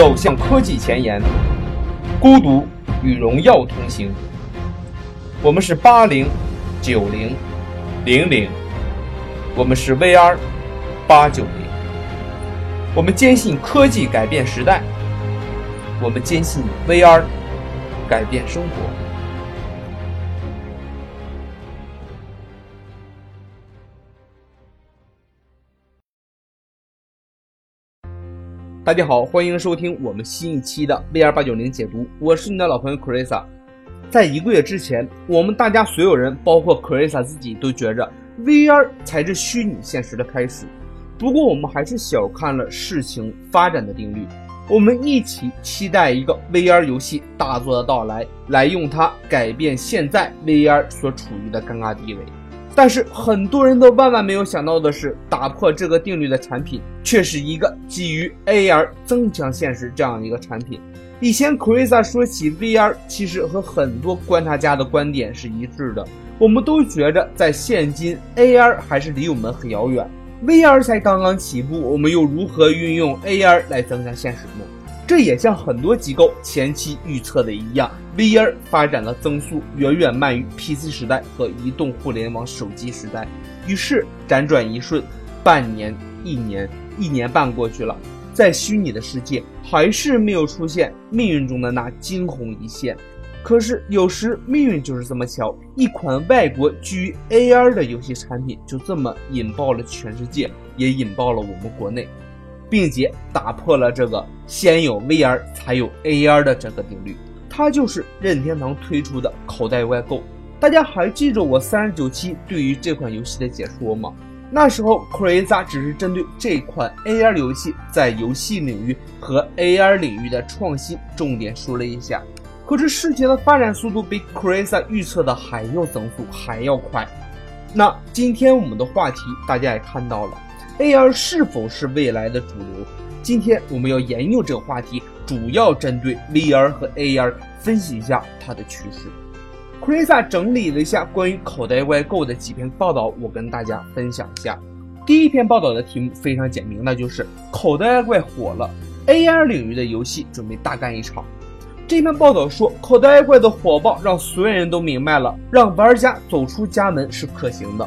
走向科技前沿，孤独与荣耀同行。我们是八零、九零、零零，我们是 VR 八九零。我们坚信科技改变时代，我们坚信 VR 改变生活。大家好，欢迎收听我们新一期的 VR 八九零解读，我是你的老朋友 Chrisa。在一个月之前，我们大家所有人，包括 Chrisa 自己，都觉着 VR 才是虚拟现实的开始。不过，我们还是小看了事情发展的定律。我们一起期待一个 VR 游戏大作的到来，来用它改变现在 VR 所处于的尴尬地位。但是很多人都万万没有想到的是，打破这个定律的产品却是一个基于 AR 增强现实这样一个产品。以前 Krisa 说起 VR，其实和很多观察家的观点是一致的。我们都觉着在现今 AR 还是离我们很遥远，VR 才刚刚起步，我们又如何运用 AR 来增强现实呢？这也像很多机构前期预测的一样，VR 发展的增速远远慢于 PC 时代和移动互联网手机时代。于是辗转一瞬，半年、一年、一年半过去了，在虚拟的世界还是没有出现命运中的那惊鸿一现。可是有时命运就是这么巧，一款外国基于 AR 的游戏产品就这么引爆了全世界，也引爆了我们国内。并且打破了这个先有 VR 才有 AR 的这个定律，它就是任天堂推出的口袋外购。大家还记着我三十九期对于这款游戏的解说吗？那时候 Crazy 只是针对这款 AR 游戏在游戏领域和 AR 领域的创新重点说了一下。可是事情的发展速度比 Crazy 预测的还要增速还要快。那今天我们的话题大家也看到了。AR 是否是未来的主流？今天我们要研究这个话题，主要针对 VR 和 AR 分析一下它的趋势。Krisa 整理了一下关于口袋怪购的几篇报道，我跟大家分享一下。第一篇报道的题目非常简明，那就是口袋怪火了，AR 领域的游戏准备大干一场。这篇报道说，口袋怪的火爆让所有人都明白了，让玩家走出家门是可行的。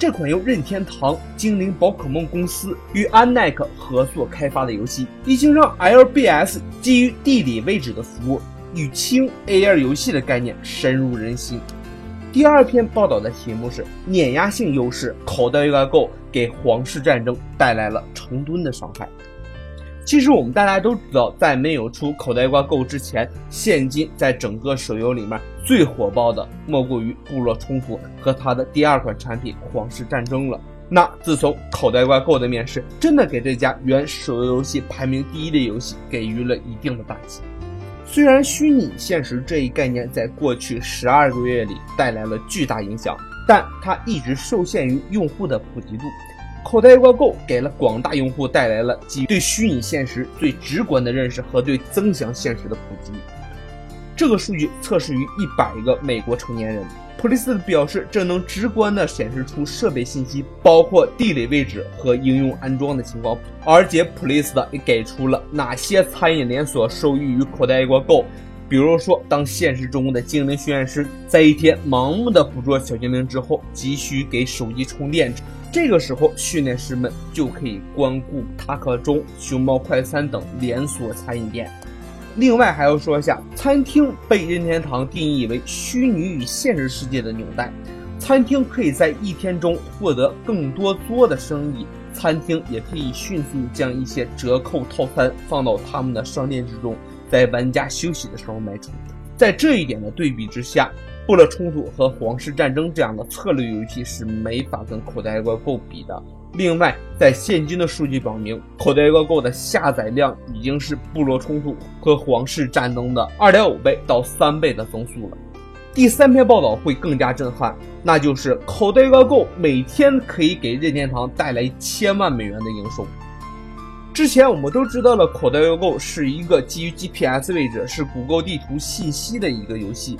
这款由任天堂精灵宝可梦公司与安耐克合作开发的游戏，已经让 LBS 基于地理位置的服务与轻 AR 游戏的概念深入人心。第二篇报道的题目是碾压性优势，口袋怪购给皇室战争带来了成吨的伤害。其实我们大家都知道，在没有出口袋怪购之前，现今在整个手游里面最火爆的莫过于部落冲突和它的第二款产品皇室战争了。那自从口袋怪购的面世，真的给这家原手游游戏排名第一的游戏给予了一定的打击。虽然虚拟现实这一概念在过去十二个月里带来了巨大影响，但它一直受限于用户的普及度。口袋怪购给了广大用户带来了基于对虚拟现实最直观的认识和对增强现实的普及。这个数据测试于一百个美国成年人。普利斯表示，这能直观地显示出设备信息，包括地理位置和应用安装的情况。而且普利斯也给出了哪些餐饮连锁受益于口袋怪购。比如说，当现实中的精灵训练师在一天盲目的捕捉小精灵之后，急需给手机充电。这个时候，训练师们就可以光顾塔克中、熊猫快餐等连锁餐饮店。另外，还要说一下，餐厅被任天堂定义为虚拟与现实世界的纽带。餐厅可以在一天中获得更多多的生意，餐厅也可以迅速将一些折扣套餐放到他们的商店之中，在玩家休息的时候卖出。在这一点的对比之下。部落冲突和皇室战争这样的策略游戏是没法跟口袋妖怪 GO 比的。另外，在现今的数据表明，口袋妖怪 GO 的下载量已经是部落冲突和皇室战争的二点五倍到三倍的增速了。第三篇报道会更加震撼，那就是口袋妖怪 GO 每天可以给任天堂带来千万美元的营收。之前我们都知道了，口袋妖怪 GO 是一个基于 GPS 位置、是谷歌地图信息的一个游戏。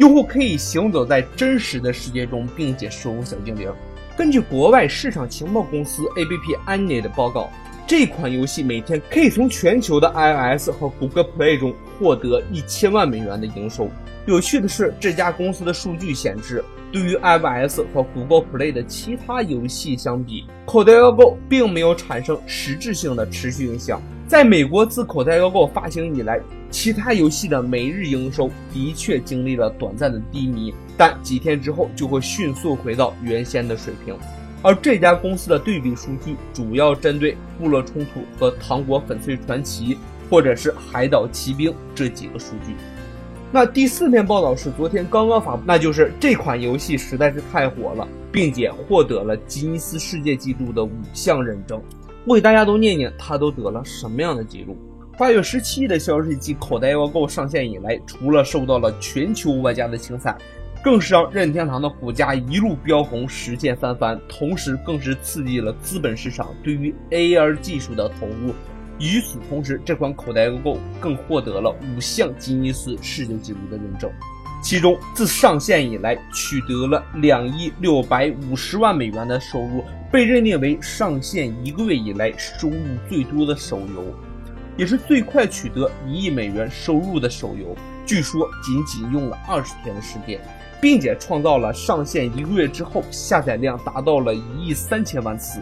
用户可以行走在真实的世界中，并且收服小精灵。根据国外市场情报公司 APP Anya 的报告，这款游戏每天可以从全球的 iOS 和谷歌 Play 中获得一千万美元的营收。有趣的是，这家公司的数据显示，对于 iOS 和谷歌 Play 的其他游戏相比，口袋妖怪并没有产生实质性的持续影响。在美国自口袋妖怪发行以来，其他游戏的每日营收的确经历了短暂的低迷，但几天之后就会迅速回到原先的水平。而这家公司的对比数据主要针对《部落冲突》和《糖果粉碎传奇》或者是《海岛奇兵》这几个数据。那第四篇报道是昨天刚刚发布，那就是这款游戏实在是太火了，并且获得了吉尼斯世界纪录的五项认证。我给大家都念念，它都得了什么样的记录？八月十七日的消息，继口袋妖怪上线以来，除了受到了全球玩家的青睐。更是让任天堂的股价一路飙红，实现翻番，同时更是刺激了资本市场对于 AR 技术的投入。与此同时，这款口袋妖怪更获得了五项吉尼斯世界纪录的认证，其中自上线以来取得了两亿六百五十万美元的收入，被认定为上线一个月以来收入最多的手游，也是最快取得一亿美元收入的手游。据说仅仅用了二十天的时间。并且创造了上线一个月之后下载量达到了一亿三千万次，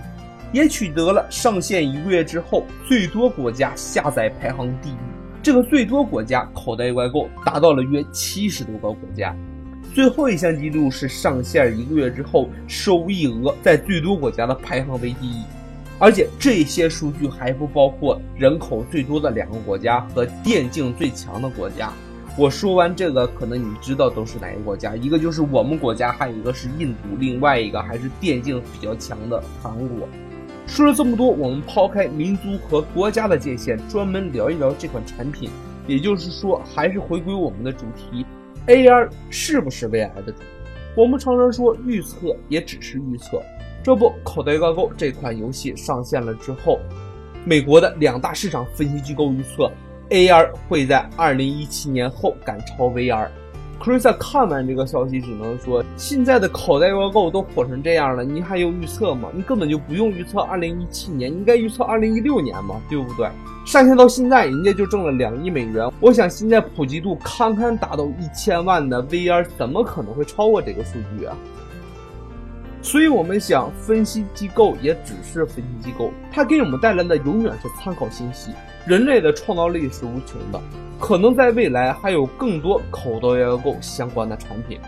也取得了上线一个月之后最多国家下载排行第一。这个最多国家口袋怪购达到了约七十多个国家。最后一项记录是上线一个月之后收益额在最多国家的排行为第一，而且这些数据还不包括人口最多的两个国家和电竞最强的国家。我说完这个，可能你知道都是哪个国家？一个就是我们国家，还有一个是印度，另外一个还是电竞比较强的韩国。说了这么多，我们抛开民族和国家的界限，专门聊一聊这款产品。也就是说，还是回归我们的主题：AR 是不是未来的主？我们常常说预测也只是预测。这不，口袋高购这款游戏上线了之后，美国的两大市场分析机构预测。AR 会在二零一七年后赶超 VR。Chris 看完这个消息，只能说现在的口袋妖 Go 都火成这样了，你还有预测吗？你根本就不用预测二零一七年，应该预测二零一六年嘛，对不对？上线到现在，人家就挣了两亿美元。我想现在普及度堪堪达到一千万的 VR，怎么可能会超过这个数据啊？所以我们想，分析机构也只是分析机构，它给我们带来的永远是参考信息。人类的创造力是无穷的，可能在未来还有更多口袋妖 Go 相关的产品。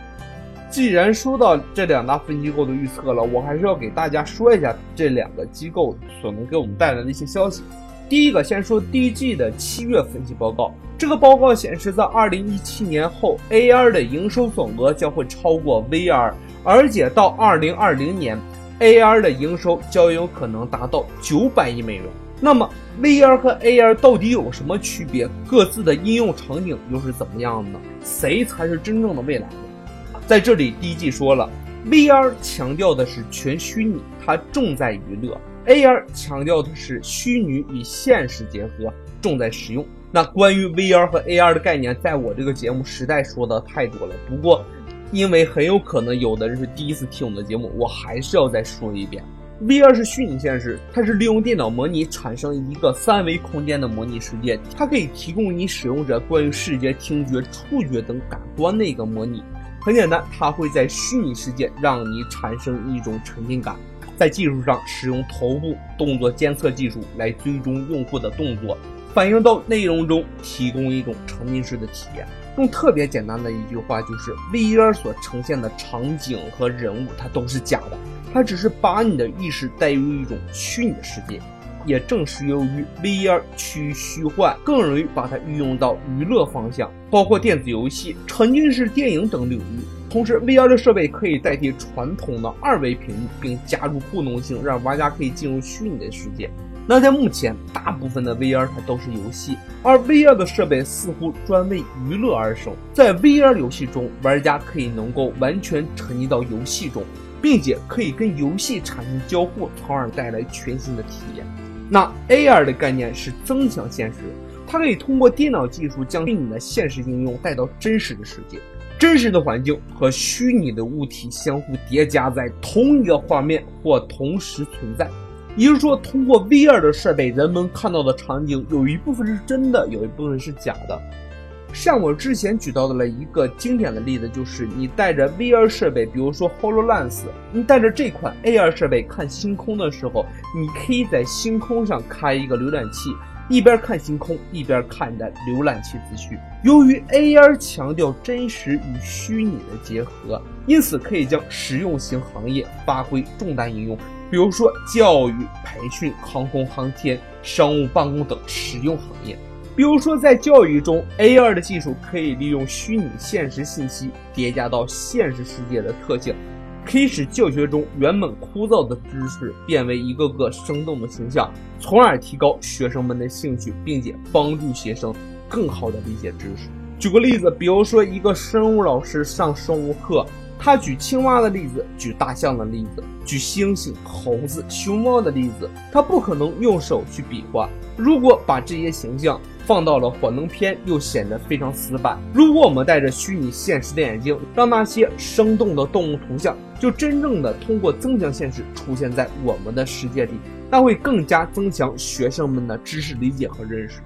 既然说到这两大分析机构的预测了，我还是要给大家说一下这两个机构所能给我们带来的一些消息。第一个，先说第一季的七月分析报告。这个报告显示，在二零一七年后，AR 的营收总额将会超过 VR，而且到二零二零年，AR 的营收将有可能达到九百亿美元。那么，VR 和 AR 到底有什么区别？各自的应用场景又是怎么样的？谁才是真正的未来呢？在这里，第一季说了，VR 强调的是全虚拟，它重在娱乐；AR 强调的是虚拟与现实结合，重在实用。那关于 VR 和 AR 的概念，在我这个节目实在说的太多了。不过，因为很有可能有的人是第一次听我们的节目，我还是要再说一遍。VR 是虚拟现实，它是利用电脑模拟产生一个三维空间的模拟世界，它可以提供你使用者关于视觉、听觉、触觉等感官的一个模拟。很简单，它会在虚拟世界让你产生一种沉浸感。在技术上，使用头部动作监测技术来追踪用户的动作，反映到内容中，提供一种沉浸式的体验。用特别简单的一句话，就是 VR 所呈现的场景和人物，它都是假的。它只是把你的意识带入一种虚拟的世界，也正是由于 VR 趋于虚幻，更容易把它运用到娱乐方向，包括电子游戏、沉浸式电影等领域。同时，VR 的设备可以代替传统的二维屏幕，并加入互动性，让玩家可以进入虚拟的世界。那在目前，大部分的 VR 它都是游戏，而 VR 的设备似乎专为娱乐而生。在 VR 游戏中，玩家可以能够完全沉浸到游戏中。并且可以跟游戏产生交互，从而带来全新的体验。那 AR 的概念是增强现实，它可以通过电脑技术将虚拟的现实应用带到真实的世界，真实的环境和虚拟的物体相互叠加在同一个画面或同时存在。也就是说，通过 VR 的设备，人们看到的场景有一部分是真的，有一部分是假的。像我之前举到的了一个经典的例子，就是你带着 VR 设备，比如说 Hololens，你带着这款 AR 设备看星空的时候，你可以在星空上开一个浏览器，一边看星空，一边看你的浏览器资讯。由于 AR 强调真实与虚拟的结合，因此可以将实用型行业发挥重大应用，比如说教育、培训、航空航天、商务办公等实用行业。比如说，在教育中，AR 的技术可以利用虚拟现实信息叠加到现实世界的特性，可以使教学中原本枯燥的知识变为一个个生动的形象，从而提高学生们的兴趣，并且帮助学生更好地理解知识。举个例子，比如说一个生物老师上生物课，他举青蛙的例子，举大象的例子，举猩猩、猴子、熊猫的例子，他不可能用手去比划。如果把这些形象，放到了幻灯片，又显得非常死板。如果我们戴着虚拟现实的眼镜，让那些生动的动物图像就真正的通过增强现实出现在我们的世界里，那会更加增强学生们的知识理解和认识。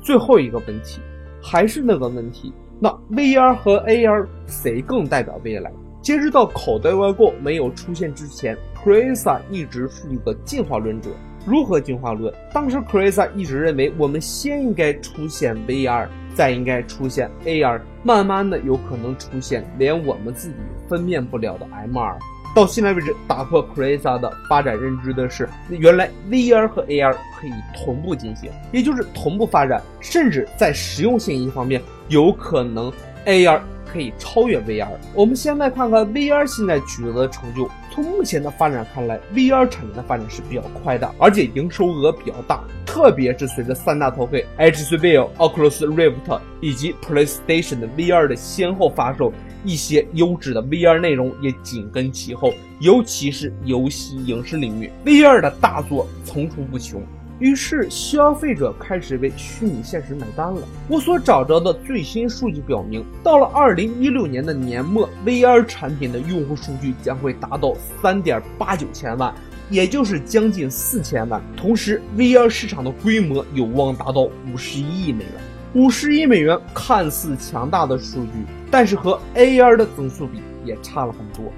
最后一个问题，还是那个问题，那 VR 和 AR 谁更代表未来？截止到口袋外购没有出现之前，Crisa 一直是一个进化论者。如何进化论？当时 Crisa 一直认为，我们先应该出现 VR，再应该出现 AR，慢慢的有可能出现连我们自己分辨不了的 MR。到现在为止，打破 Crisa 的发展认知的是，原来 VR 和 AR 可以同步进行，也就是同步发展，甚至在实用性一方面，有可能 AR。可以超越 VR。我们先来看看 VR 现在取得的成就。从目前的发展看来，VR 产业的发展是比较快的，而且营收额比较大。特别是随着三大头盔 HTC Vive、Oculus Rift 以及 PlayStation 的 VR 的先后发售，一些优质的 VR 内容也紧跟其后，尤其是游戏影视领域，VR 的大作层出不穷。于是，消费者开始为虚拟现实买单了。我所找着的最新数据表明，到了二零一六年的年末，VR 产品的用户数据将会达到三点八九千万，也就是将近四千万。同时，VR 市场的规模有望达到五十一亿美元。五十亿美元看似强大的数据，但是和 AR 的增速比也差了很多。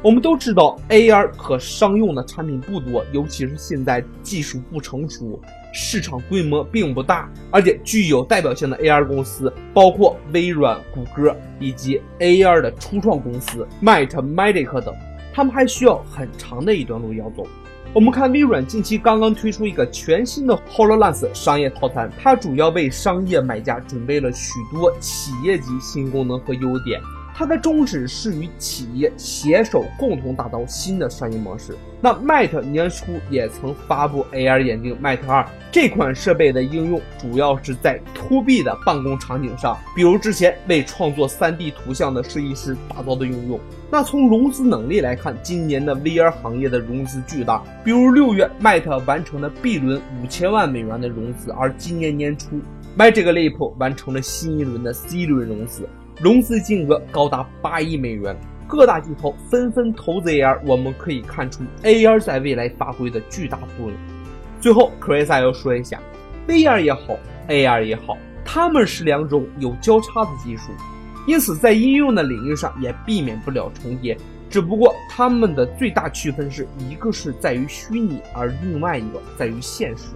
我们都知道，AR 可商用的产品不多，尤其是现在技术不成熟，市场规模并不大，而且具有代表性的 AR 公司包括微软、谷歌以及 AR 的初创公司 Matematic 等，他们还需要很长的一段路要走。我们看微软近期刚刚推出一个全新的 HoloLens 商业套餐，它主要为商业买家准备了许多企业级新功能和优点。它的宗旨是与企业携手共同打造新的商业模式。那 Mate 年初也曾发布 AR 眼镜 Mate 2，这款设备的应用主要是在 To B 的办公场景上，比如之前为创作 3D 图像的设计师打造的应用。那从融资能力来看，今年的 VR 行业的融资巨大，比如六月 Mate 完成了 B 轮五千万美元的融资，而今年年初 Magic Leap 完成了新一轮的 C 轮融资。融资金额高达八亿美元，各大巨头纷纷投资 AR，我们可以看出 AR 在未来发挥的巨大作用。最后，Chris 要说一下，VR 也好，AR 也好，它们是两种有交叉的技术，因此在应用的领域上也避免不了重叠。只不过它们的最大区分是一个是在于虚拟，而另外一个在于现实。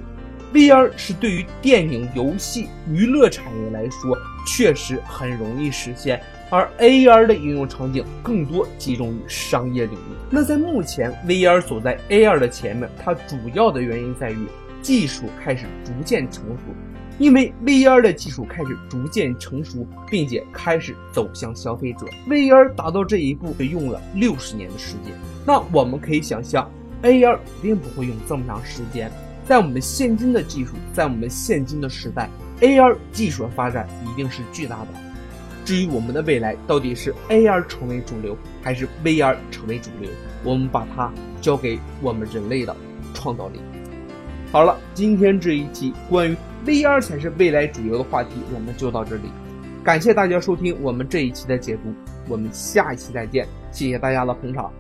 VR 是对于电影、游戏、娱乐产业来说确实很容易实现，而 AR 的应用场景更多集中于商业领域。那在目前，VR 走在 AR 的前面，它主要的原因在于技术开始逐渐成熟。因为 VR 的技术开始逐渐成熟，并且开始走向消费者，VR 达到这一步用了六十年的时间。那我们可以想象，AR 肯定不会用这么长时间。在我们现今的技术，在我们现今的时代，AR 技术的发展一定是巨大的。至于我们的未来到底是 AR 成为主流，还是 VR 成为主流，我们把它交给我们人类的创造力。好了，今天这一期关于 VR 才是未来主流的话题，我们就到这里。感谢大家收听我们这一期的解读，我们下一期再见，谢谢大家的捧场。